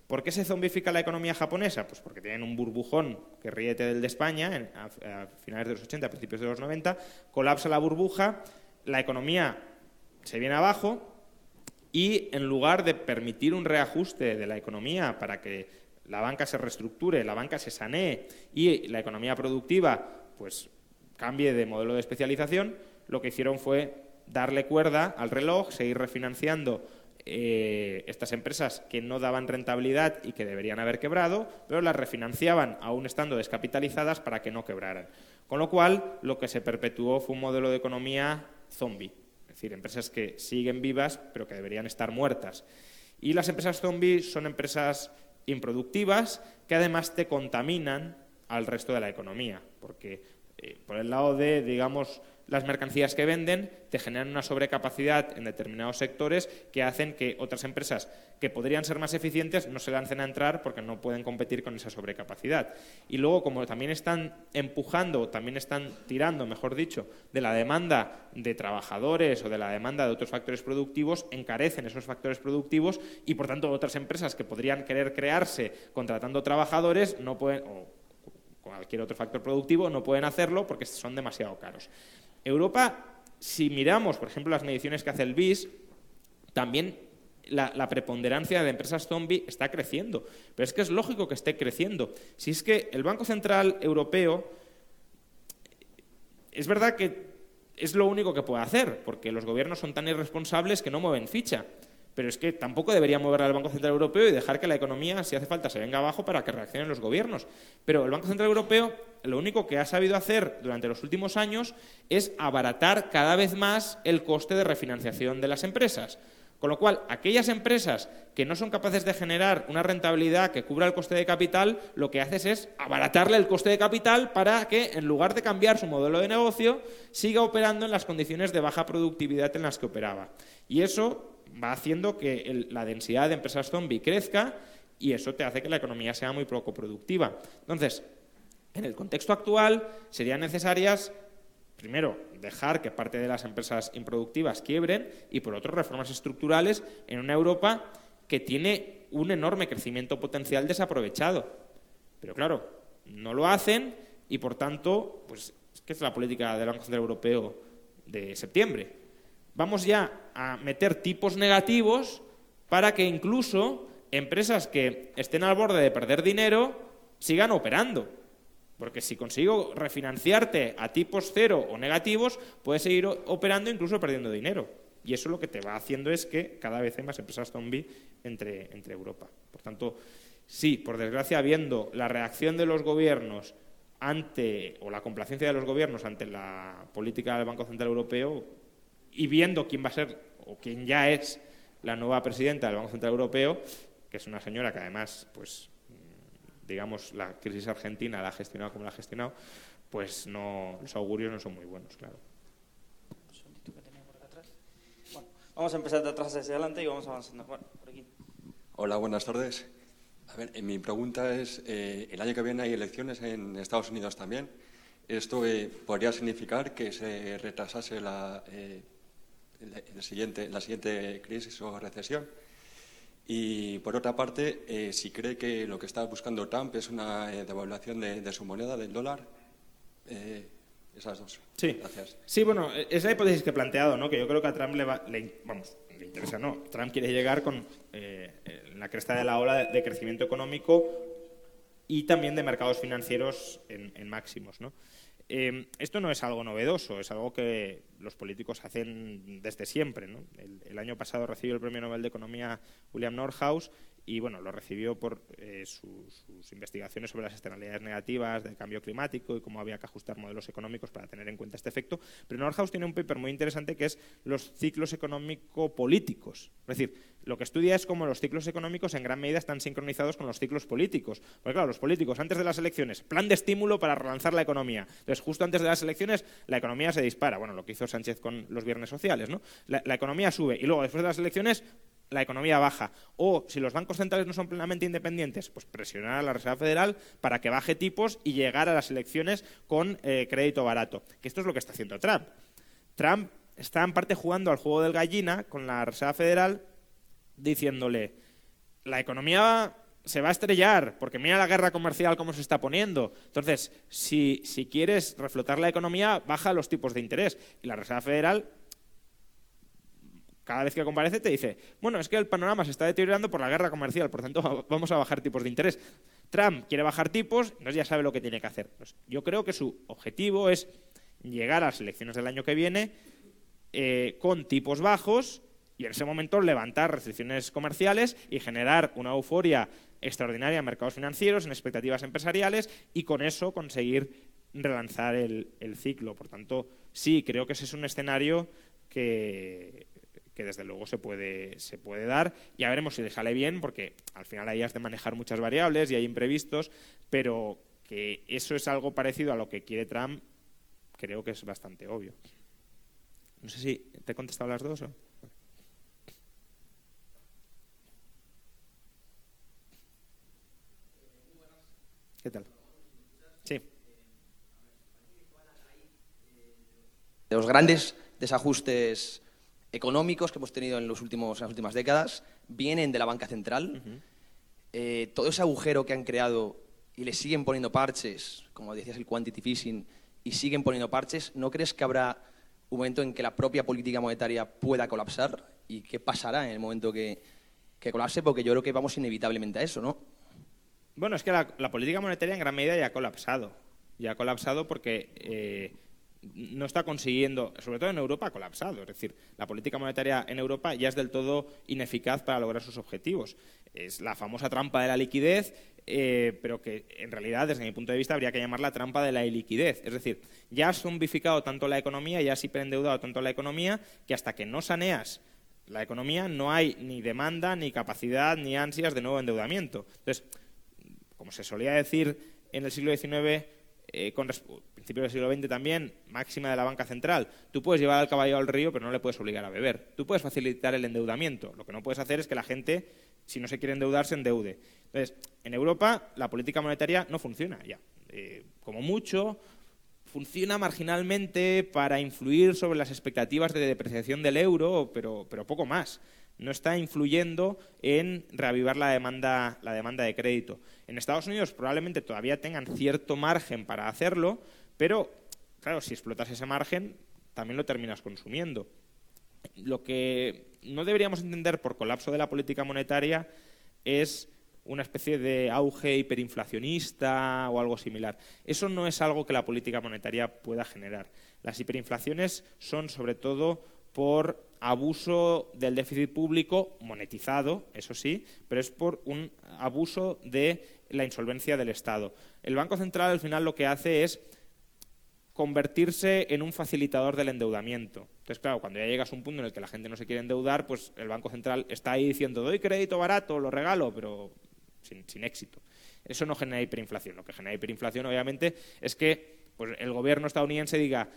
¿Por qué se zombifica la economía japonesa? Pues porque tienen un burbujón que ríete del de España a, finales de los 80, a principios de los 90, colapsa la burbuja, la economía se viene abajo y en lugar de permitir un reajuste de la economía para que la banca se reestructure, la banca se sanee y la economía productiva pues cambie de modelo de especialización, lo que hicieron fue darle cuerda al reloj, seguir refinanciando eh, estas empresas que no daban rentabilidad y que deberían haber quebrado, pero las refinanciaban aún estando descapitalizadas para que no quebraran. Con lo cual, lo que se perpetuó fue un modelo de economía zombie, es decir, empresas que siguen vivas pero que deberían estar muertas. Y las empresas zombie son empresas improductivas que además te contaminan al resto de la economía, porque eh, por el lado de, digamos, las mercancías que venden te generan una sobrecapacidad en determinados sectores que hacen que otras empresas que podrían ser más eficientes no se lancen a entrar porque no pueden competir con esa sobrecapacidad. Y luego, como también están empujando, también están tirando, mejor dicho, de la demanda de trabajadores o de la demanda de otros factores productivos, encarecen esos factores productivos y, por tanto, otras empresas que podrían querer crearse contratando trabajadores no pueden, o cualquier otro factor productivo, no pueden hacerlo porque son demasiado caros. Europa, si miramos, por ejemplo, las mediciones que hace el BIS, también la, preponderancia de empresas zombie está creciendo. Pero es que es lógico que esté creciendo. Si es que el Banco Central Europeo es verdad que es lo único que puede hacer, porque los gobiernos son tan irresponsables que no mueven ficha. Pero es que tampoco debería mover al Banco Central Europeo y dejar que la economía, si hace falta, se venga abajo para que reaccionen los gobiernos. Pero el Banco Central Europeo lo único que ha sabido hacer durante los últimos años es abaratar cada vez más el coste de refinanciación de las empresas. Con lo cual, aquellas empresas que no son capaces de generar una rentabilidad que cubra el coste de capital, lo que haces es abaratarle el coste de capital para que, en lugar de cambiar su modelo de negocio, siga operando en las condiciones de baja productividad en las que operaba. Y eso va haciendo que la densidad de empresas zombie crezca y eso te hace que la economía sea muy poco productiva. Entonces, en el contexto actual serían necesarias, primero, dejar que parte de las empresas improductivas quiebren y, por otro, reformas estructurales en una Europa que tiene un enorme crecimiento potencial desaprovechado. Pero claro, no lo hacen y, por tanto, pues es es la política del Banco Central Europeo de septiembre. Vamos ya a meter tipos negativos para que incluso empresas que estén al borde de perder dinero sigan operando. Porque si consigo refinanciarte a tipos cero o negativos, puedes seguir operando incluso perdiendo dinero. Y eso lo que te va haciendo es que cada vez hay más empresas zombie entre, entre Europa. Por tanto, sí, por desgracia, viendo la reacción de los gobiernos ante, o la complacencia de los gobiernos ante la política del Banco Central Europeo, y viendo quién va a ser, o quién ya es la nueva presidenta del Banco Central Europeo, que es una señora que además, pues, digamos, la crisis argentina la ha gestionado como la ha gestionado, pues no, los augurios no son muy buenos, claro.
vamos a empezar de atrás hacia adelante y vamos avanzando. Bueno, por aquí.
Hola, buenas tardes. A ver, eh, mi pregunta es, eh, el año que viene hay elecciones en Estados Unidos también. ¿Esto eh, podría significar que se retrasase la, siguiente, la siguiente crisis o recesión? Y por otra parte, eh, si cree que lo que está buscando Trump es una eh, devaluación de, su moneda, del dólar, eh, esas dos.
Sí. Gracias. Sí, bueno, esa hipótesis que he planteado, ¿no? que yo creo que a Trump le, va, vamos, le interesa, no. Trump quiere llegar con la cresta de la ola de, crecimiento económico y también de mercados financieros en, en máximos. ¿no? Em, esto no es algo novedoso, es algo que los políticos hacen desde siempre. El, año pasado recibió el Premio Nobel de Economía William Nordhaus y bueno, lo recibió por eh, sus, investigaciones sobre las externalidades negativas del cambio climático y cómo había que ajustar modelos económicos para tener en cuenta este efecto. Pero Nordhaus tiene un paper muy interesante que es los ciclos económico-políticos. Es decir, lo que estudia es cómo los ciclos económicos en gran medida están sincronizados con los ciclos políticos. Porque claro, los políticos antes de las elecciones, plan de estímulo para relanzar la economía. Entonces, justo antes de las elecciones, la economía se dispara. Bueno, lo que hizo Sánchez con los viernes sociales, ¿no? la economía sube y luego, después de las elecciones, la economía baja. O si los bancos centrales no son plenamente independientes, pues presionar a la Reserva Federal para que baje tipos y llegar a las elecciones con eh, crédito barato. Que esto es lo que está haciendo Trump. Trump está en parte jugando al juego del gallina con la Reserva Federal diciéndole la economía se va a estrellar, porque mira la guerra comercial cómo se está poniendo. Entonces, si, si quieres reflotar la economía, baja los tipos de interés. Y la Reserva Federal cada vez que comparece te dice, bueno, es que el panorama se está deteriorando por la guerra comercial, por tanto vamos a bajar tipos de interés. Trump quiere bajar tipos, entonces ya sabe lo que tiene que hacer. Pues yo creo que su objetivo es llegar a las elecciones del año que viene eh, con tipos bajos y en ese momento levantar restricciones comerciales y generar una euforia extraordinaria en mercados financieros, en expectativas empresariales y con eso conseguir relanzar el, el ciclo. Por tanto, sí, creo que ese es un escenario que, que desde luego se puede, se puede dar. Ya veremos si le bien, porque al final ahí has de manejar muchas variables y hay imprevistos, pero que eso es algo parecido a lo que quiere Trump, creo que es bastante obvio. No sé si te he contestado las dos. ¿Qué tal? Sí.
De los grandes desajustes económicos que hemos tenido en, los últimos, las últimas décadas vienen de la banca central. Eh, todo ese agujero que han creado y le siguen poniendo parches, como decías, el quantity fishing, y siguen poniendo parches, ¿no crees que habrá un momento en que la propia política monetaria pueda colapsar? ¿Y qué pasará en el momento que, que colapse? Porque yo creo que vamos inevitablemente a eso, ¿no?
Bueno, es que la, política monetaria en gran medida ya ha colapsado. Ya ha colapsado porque eh, no está consiguiendo, sobre todo en Europa, ha colapsado. Es decir, la política monetaria en Europa ya es del todo ineficaz para lograr sus objetivos. Es la famosa trampa de la liquidez, eh, pero que en realidad, desde mi punto de vista, habría que llamarla trampa de la iliquidez. Es decir, ya has zombificado tanto la economía, ya has hiperendeudado tanto la economía, que hasta que no saneas la economía no hay ni demanda, ni capacidad, ni ansias de nuevo endeudamiento. Entonces, como se solía decir en el siglo XIX, eh, con principio del siglo XX también, máxima de la banca central, tú puedes llevar al caballo al río, pero no le puedes obligar a beber. Tú puedes facilitar el endeudamiento. Lo que no puedes hacer es que la gente, si no se quiere endeudar, se endeude. Entonces, en Europa la política monetaria no funciona ya. Eh, como mucho, funciona marginalmente para influir sobre las expectativas de depreciación del euro, pero, pero poco más. No está influyendo en reavivar la demanda, la demanda de crédito. En Estados Unidos probablemente todavía tengan cierto margen para hacerlo, pero claro, si explotas ese margen, también lo terminas consumiendo. Lo que no deberíamos entender por colapso de la política monetaria es una especie de auge hiperinflacionista o algo similar. Eso no es algo que la política monetaria pueda generar. Las hiperinflaciones son sobre todo por abuso del déficit público monetizado, eso sí, pero es por un abuso de la insolvencia del Estado. El Banco Central al final lo que hace es convertirse en un facilitador del endeudamiento. Entonces, claro, cuando ya llegas a un punto en el que la gente no se quiere endeudar, pues el Banco Central está ahí diciendo, doy crédito barato, lo regalo, pero sin, éxito. Eso no genera hiperinflación. Lo que genera hiperinflación, obviamente, es que pues, el gobierno estadounidense diga,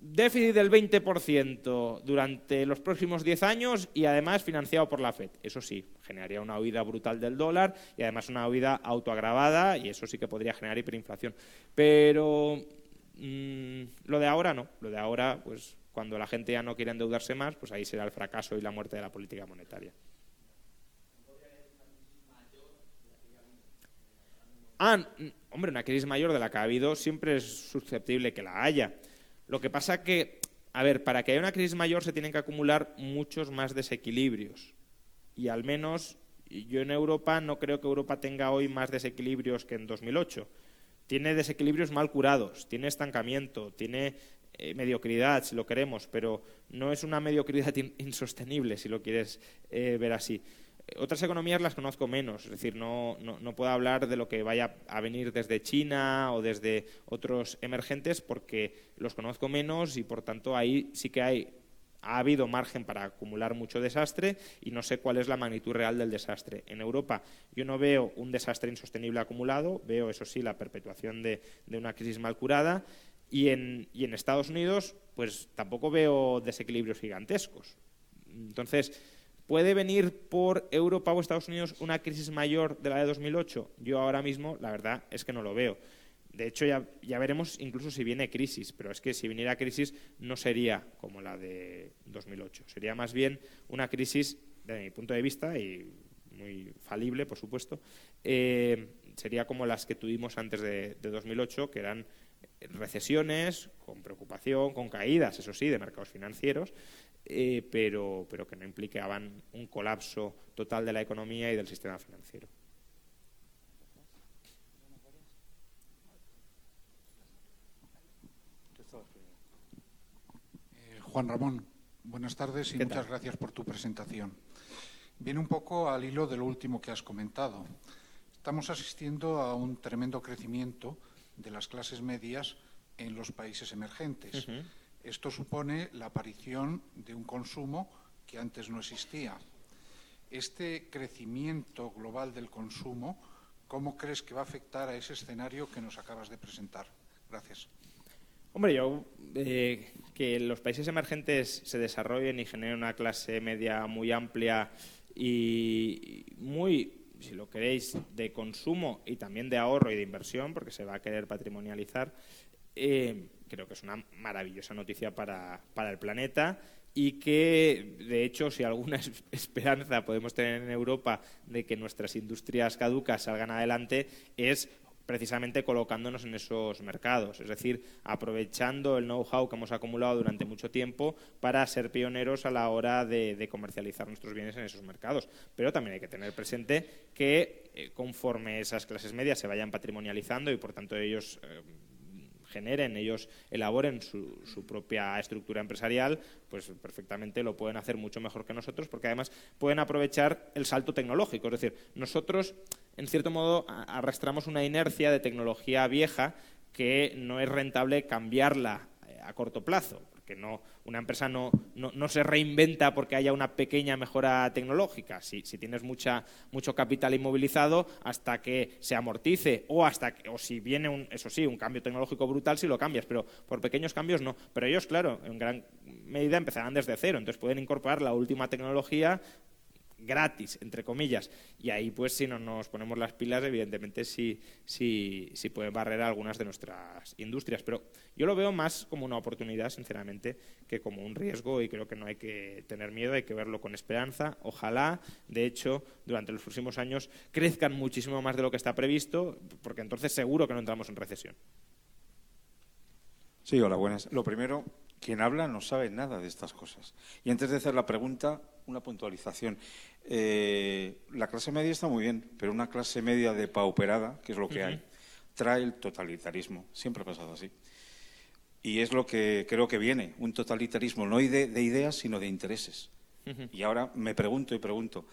déficit del 20% durante los próximos 10 años y además financiado por la FED. Eso sí, generaría una huida brutal del dólar y además una huida autoagravada y eso sí que podría generar hiperinflación. Pero mm, lo de ahora no. Lo de ahora, pues cuando la gente ya no quiere endeudarse más, pues ahí será el fracaso y la muerte de la política monetaria. Ah, hombre, una crisis mayor de la que ha habido siempre es susceptible que la haya. Lo que pasa que, a ver, para que haya una crisis mayor se tienen que acumular muchos más desequilibrios. Y al menos yo en Europa no creo que Europa tenga hoy más desequilibrios que en 2008. Tiene desequilibrios mal curados, tiene estancamiento, tiene eh, mediocridad, si lo queremos, pero no es una mediocridad insostenible, si lo quieres eh, ver así. Otras economías las conozco menos, es decir, no, no, puedo hablar de lo que vaya a venir desde China o desde otros emergentes porque los conozco menos y, por tanto, ahí sí que hay ha habido margen para acumular mucho desastre y no sé cuál es la magnitud real del desastre. En Europa yo no veo un desastre insostenible acumulado, veo, eso sí, la perpetuación de, de una crisis mal curada y en, y en Estados Unidos pues tampoco veo desequilibrios gigantescos. Entonces, ¿Puede venir por Europa o Estados Unidos una crisis mayor de la de 2008? Yo ahora mismo, la verdad, es que no lo veo. De hecho, ya, ya, veremos incluso si viene crisis, pero es que si viniera crisis no sería como la de 2008. Sería más bien una crisis, desde mi punto de vista, y muy falible, por supuesto, eh, sería como las que tuvimos antes de, de 2008, que eran recesiones, con preocupación, con caídas, eso sí, de mercados financieros, eh, pero, pero que no implicaban un colapso total de la economía y del sistema financiero.
Eh, Juan Ramón, buenas tardes y muchas gracias por tu presentación. Viene un poco al hilo de lo último que has comentado. Estamos asistiendo a un tremendo crecimiento de las clases medias en los países emergentes. Esto supone la aparición de un consumo que antes no existía. Este crecimiento global del consumo, ¿cómo crees que va a afectar a ese escenario que nos acabas de presentar? Gracias.
Hombre, yo eh, que los países emergentes se desarrollen y generen una clase media muy amplia y muy, si lo queréis, de consumo y también de ahorro y de inversión, porque se va a querer patrimonializar, eh, creo que es una maravillosa noticia para, el planeta y que, de hecho, si alguna esperanza podemos tener en Europa de que nuestras industrias caducas salgan adelante, es precisamente colocándonos en esos mercados, es decir, aprovechando el know-how que hemos acumulado durante mucho tiempo para ser pioneros a la hora de, comercializar nuestros bienes en esos mercados. Pero también hay que tener presente que eh, conforme esas clases medias se vayan patrimonializando y por tanto ellos eh, generen, ellos elaboren su, su, propia estructura empresarial, pues perfectamente lo pueden hacer mucho mejor que nosotros, porque además pueden aprovechar el salto tecnológico. Es decir, nosotros, en cierto modo, arrastramos una inercia de tecnología vieja que no es rentable cambiarla eh, a corto plazo que no, una empresa no, no, se reinventa porque haya una pequeña mejora tecnológica. Si, si, tienes mucha, mucho capital inmovilizado, hasta que se amortice o hasta o si viene, un, eso sí, un cambio tecnológico brutal, si lo cambias, pero por pequeños cambios no. Pero ellos, claro, en gran medida empezarán desde cero, entonces pueden incorporar la última tecnología gratis, entre comillas. Y ahí, pues, si no nos ponemos las pilas, evidentemente sí, sí, sí puede barrer algunas de nuestras industrias. Pero yo lo veo más como una oportunidad, sinceramente, que como un riesgo y creo que no hay que tener miedo, hay que verlo con esperanza. Ojalá, de hecho, durante los próximos años crezcan muchísimo más de lo que está previsto, porque entonces seguro que no entramos en recesión.
Sí, hola, buenas. Lo primero, quien habla no sabe nada de estas cosas. Y antes de hacer la pregunta, una puntualización. Eh, la clase media está muy bien, pero una clase media de pauperada, que es lo que hay, trae el totalitarismo. Siempre ha pasado así. Y es lo que creo que viene, un totalitarismo no de, de ideas, sino de intereses. Y ahora me pregunto y pregunto,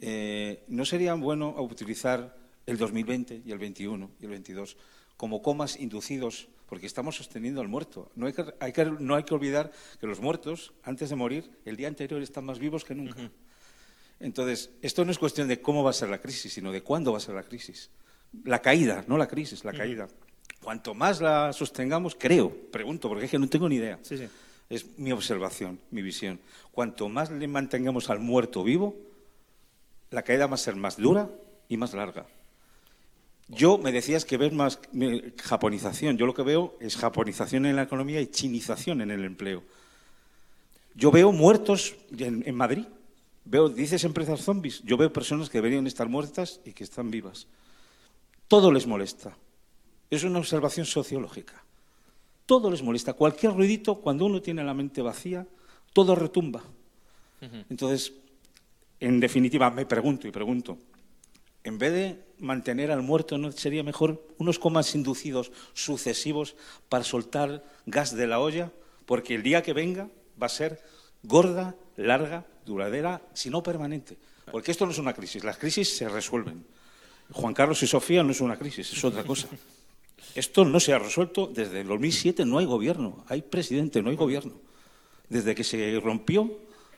eh, ¿no sería bueno utilizar el 2020 y el 21 y el 22 como comas inducidos porque estamos sosteniendo al muerto. No hay, que, no hay que olvidar que los muertos, antes de morir, el día anterior están más vivos que nunca. Entonces, esto no es cuestión de cómo va a ser la crisis, sino de cuándo va a ser la crisis. La caída, no la crisis, la caída. Cuanto más la sostengamos, creo, pregunto, porque es que no tengo ni idea. Es mi observación, mi visión. Cuanto más le mantengamos al muerto vivo, la caída va a ser más dura y más larga. Yo me decías que ves más japonización. Yo lo que veo es japonización en la economía y chinización en el empleo. Yo veo muertos en, Madrid. Veo, dices empresas zombies. Yo veo personas que deberían estar muertas y que están vivas. Todo les molesta. Es una observación sociológica. Todo les molesta. Cualquier ruidito, cuando uno tiene la mente vacía, todo retumba. Entonces, en definitiva, me pregunto y pregunto, en vez de mantener al muerto, ¿no sería mejor unos comas inducidos sucesivos para soltar gas de la olla? Porque el día que venga va a ser gorda, larga, duradera, si no permanente. Porque esto no es una crisis, las crisis se resuelven. Juan Carlos y Sofía no es una crisis, es otra cosa. Esto no se ha resuelto desde el 2007, no hay gobierno, hay presidente, no hay gobierno. Desde que se rompió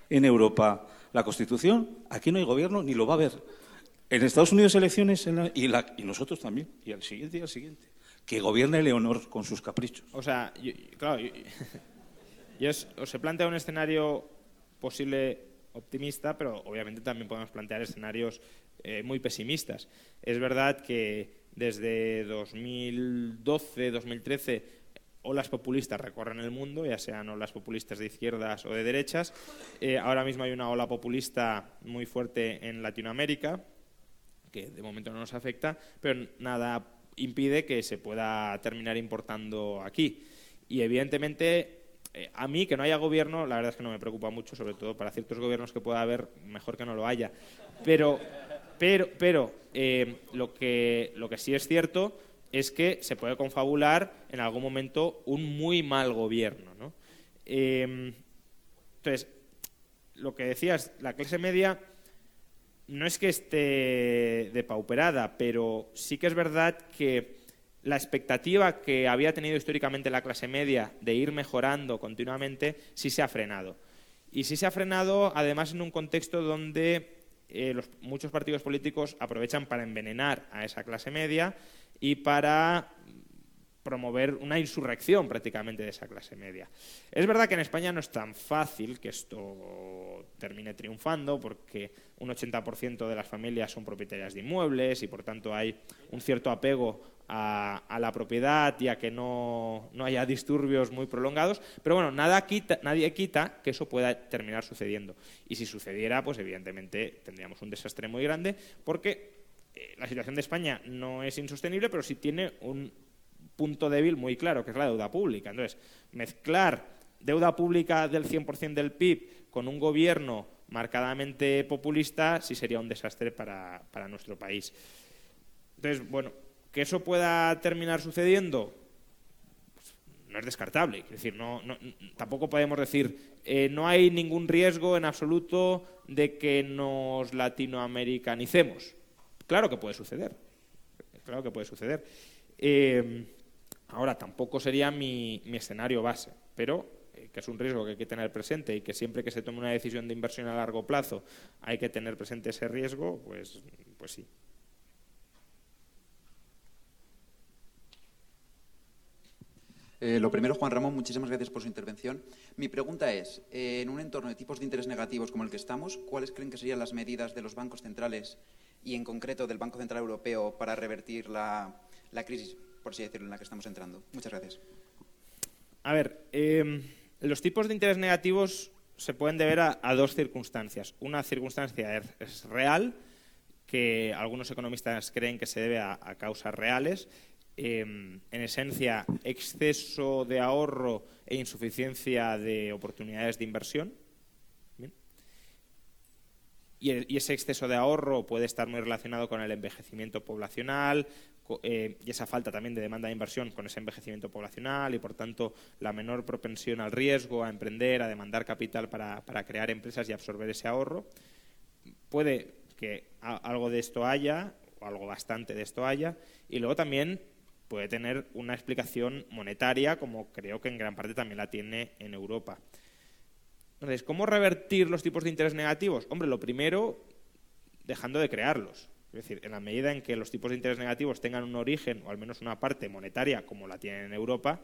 en Europa la Constitución, aquí no hay gobierno ni lo va a haber. En Estados Unidos elecciones y, nosotros también, y al siguiente y al siguiente. Que gobierne Leonor con sus caprichos.
O sea, claro, yo, os, he planteado un escenario posible optimista, pero obviamente también podemos plantear escenarios eh, muy pesimistas. Es verdad que desde 2012, 2013, olas populistas recorren el mundo, ya sean olas populistas de izquierdas o de derechas. Eh, ahora mismo hay una ola populista muy fuerte en Latinoamérica, que de momento no nos afecta, pero nada impide que se pueda terminar importando aquí. Y evidentemente, eh, a mí que no haya gobierno, la verdad es que no me preocupa mucho, sobre todo para ciertos gobiernos que pueda haber, mejor que no lo haya. Pero, pero, pero eh, lo, que, lo que sí es cierto es que se puede confabular en algún momento un muy mal gobierno. ¿no? Eh, entonces, lo que decías, la clase media no es que esté depauperada, pero sí que es verdad que la expectativa que había tenido históricamente la clase media de ir mejorando continuamente sí se ha frenado. Y sí se ha frenado, además, en un contexto donde eh, muchos partidos políticos aprovechan para envenenar a esa clase media y para promover una insurrección prácticamente de esa clase media. Es verdad que en España no es tan fácil que esto termine triunfando porque un 80% de las familias son propietarias de inmuebles y por tanto hay un cierto apego a, la propiedad y a que no, haya disturbios muy prolongados, pero bueno, nada quita, nadie quita que eso pueda terminar sucediendo. Y si sucediera, pues evidentemente tendríamos un desastre muy grande porque eh, la situación de España no es insostenible, pero sí tiene un punto débil muy claro, que es la deuda pública. Entonces, mezclar deuda pública del 100% del PIB con un gobierno marcadamente populista sí sería un desastre para, nuestro país. Entonces, bueno, que eso pueda terminar sucediendo pues, no es descartable. Es decir, no, tampoco podemos decir eh, no hay ningún riesgo en absoluto de que nos latinoamericanicemos. Claro que puede suceder. Claro que puede suceder. Eh, Ahora, tampoco sería mi, escenario base, pero eh, que es un riesgo que hay que tener presente y que siempre que se tome una decisión de inversión a largo plazo hay que tener presente ese riesgo, pues, pues sí.
Eh, lo primero, Juan Ramón, muchísimas gracias por su intervención. Mi pregunta es, eh, en un entorno de tipos de interés negativos como el que estamos, ¿cuáles creen que serían las medidas de los bancos centrales y, en concreto, del Banco Central Europeo para revertir la, crisis, por así decirlo, en la que estamos entrando? Muchas gracias.
A ver, em, los tipos de interés negativos se pueden deber a, dos circunstancias. Una circunstancia es, real, que algunos economistas creen que se debe a causas reales, Em, en esencia, exceso de ahorro e insuficiencia de oportunidades de inversión. Y, ese exceso de ahorro puede estar muy relacionado con el envejecimiento poblacional eh, y esa falta también de demanda de inversión con ese envejecimiento poblacional y, por tanto, la menor propensión al riesgo, a emprender, a demandar capital para, para crear empresas y absorber ese ahorro. Puede que algo de esto haya, o algo bastante de esto haya, y luego también puede tener una explicación monetaria, como creo que en gran parte también la tiene en Europa. Entonces, ¿cómo revertir los tipos de interés negativos? Hombre, lo primero, dejando de crearlos. Es decir, en la medida en que los tipos de interés negativos tengan un origen, o al menos una parte monetaria, como la tienen en Europa,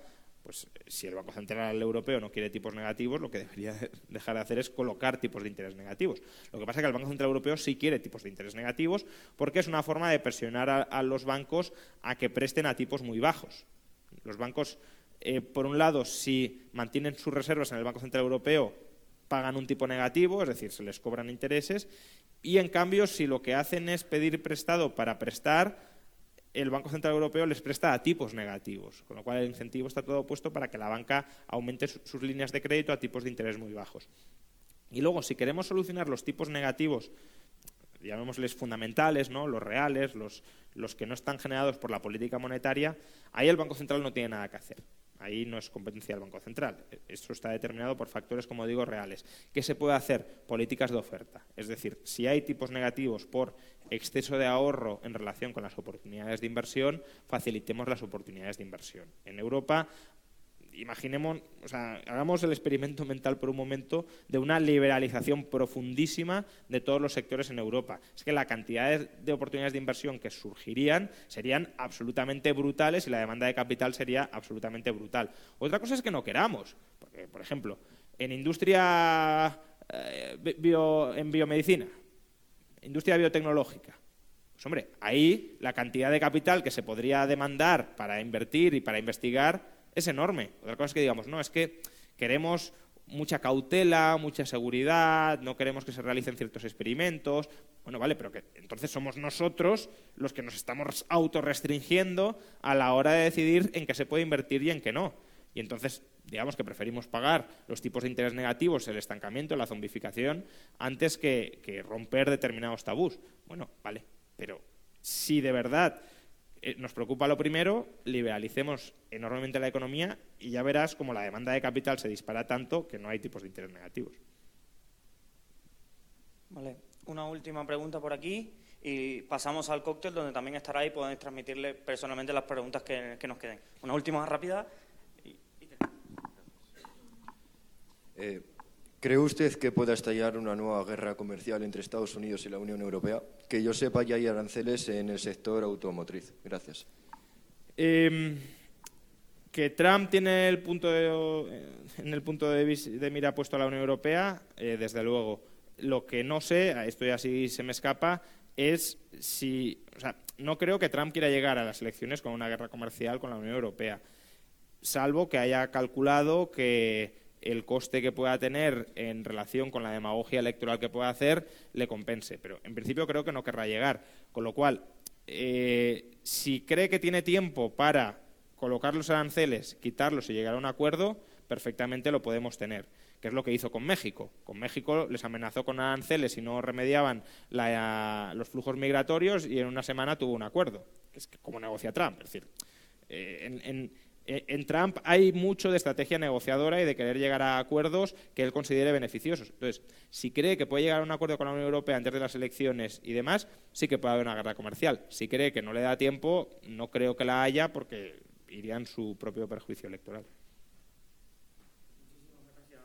pues si el Banco Central Europeo no quiere tipos negativos, lo que debería dejar de hacer es colocar tipos de interés negativos. Lo que pasa es que el Banco Central Europeo sí quiere tipos de interés negativos porque es una forma de presionar a, los bancos a que presten a tipos muy bajos. Los bancos, eh, por un lado, si mantienen sus reservas en el Banco Central Europeo, pagan un tipo negativo, es decir, se les cobran intereses, y en cambio, si lo que hacen es pedir prestado para prestar, el Banco Central Europeo les presta a tipos negativos, con lo cual el incentivo está todo puesto para que la banca aumente sus líneas de crédito a tipos de interés muy bajos. Y luego, si queremos solucionar los tipos negativos, llamémosles fundamentales, ¿no? los reales, los, los que no están generados por la política monetaria, ahí el Banco Central no tiene nada que hacer. Ahí no es competencia del Banco Central. Eso está determinado por factores, como digo, reales. ¿Qué se puede hacer? Políticas de oferta. Es decir, si hay tipos negativos por exceso de ahorro en relación con las oportunidades de inversión, facilitemos las oportunidades de inversión. En Europa imaginemos, o sea, hagamos el experimento mental por un momento de una liberalización profundísima de todos los sectores en Europa. Es que la cantidad de, oportunidades de inversión que surgirían serían absolutamente brutales y la demanda de capital sería absolutamente brutal. Otra cosa es que no queramos, porque, por ejemplo, en industria eh, en biomedicina, industria biotecnológica, pues hombre, ahí la cantidad de capital que se podría demandar para invertir y para investigar es enorme. Otra cosa es que digamos, no, es que queremos mucha cautela, mucha seguridad, no queremos que se realicen ciertos experimentos. Bueno, vale, pero que entonces somos nosotros los que nos estamos autorrestringiendo a la hora de decidir en qué se puede invertir y en qué no. Y entonces, digamos que preferimos pagar los tipos de interés negativos, el estancamiento, la zombificación, antes que, que romper determinados tabús. Bueno, vale, pero si de verdad nos preocupa lo primero, liberalicemos enormemente la economía y ya verás como la demanda de capital se dispara tanto que no hay tipos de interés negativos.
Vale, una última pregunta por aquí y pasamos al cóctel donde también estará y podéis transmitirle personalmente las preguntas que, nos queden. Una última rápida.
Eh, ¿Cree usted que pueda estallar una nueva guerra comercial entre Estados Unidos y la Unión Europea? Que yo sepa, ya hay aranceles en el sector automotriz. Gracias.
Em, que Trump tiene el punto de, en el punto de, mira puesto a la Unión Europea, eh, desde luego. Lo que no sé, esto ya sí se me escapa, es si. O sea, no creo que Trump quiera llegar a las elecciones con una guerra comercial con la Unión Europea, salvo que haya calculado que el coste que pueda tener en relación con la demagogia electoral que pueda hacer le compense. Pero en principio creo que no querrá llegar. Con lo cual, eh, si cree que tiene tiempo para colocar los aranceles, quitarlos y llegar a un acuerdo, perfectamente lo podemos tener, que es lo que hizo con México. Con México les amenazó con aranceles si no remediaban los flujos migratorios y en una semana tuvo un acuerdo, que es como negocia Trump. Es decir, eh, en eh, en Trump hay mucho de estrategia negociadora y de querer llegar a acuerdos que él considere beneficiosos. Entonces, si cree que puede llegar a un acuerdo con la Unión Europea antes de las elecciones y demás, sí que puede haber una guerra comercial. Si cree que no le da tiempo, no creo que la haya porque iría en su propio perjuicio electoral.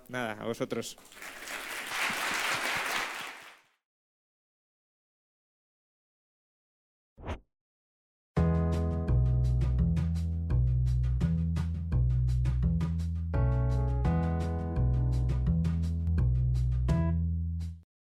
Nada, a vosotros.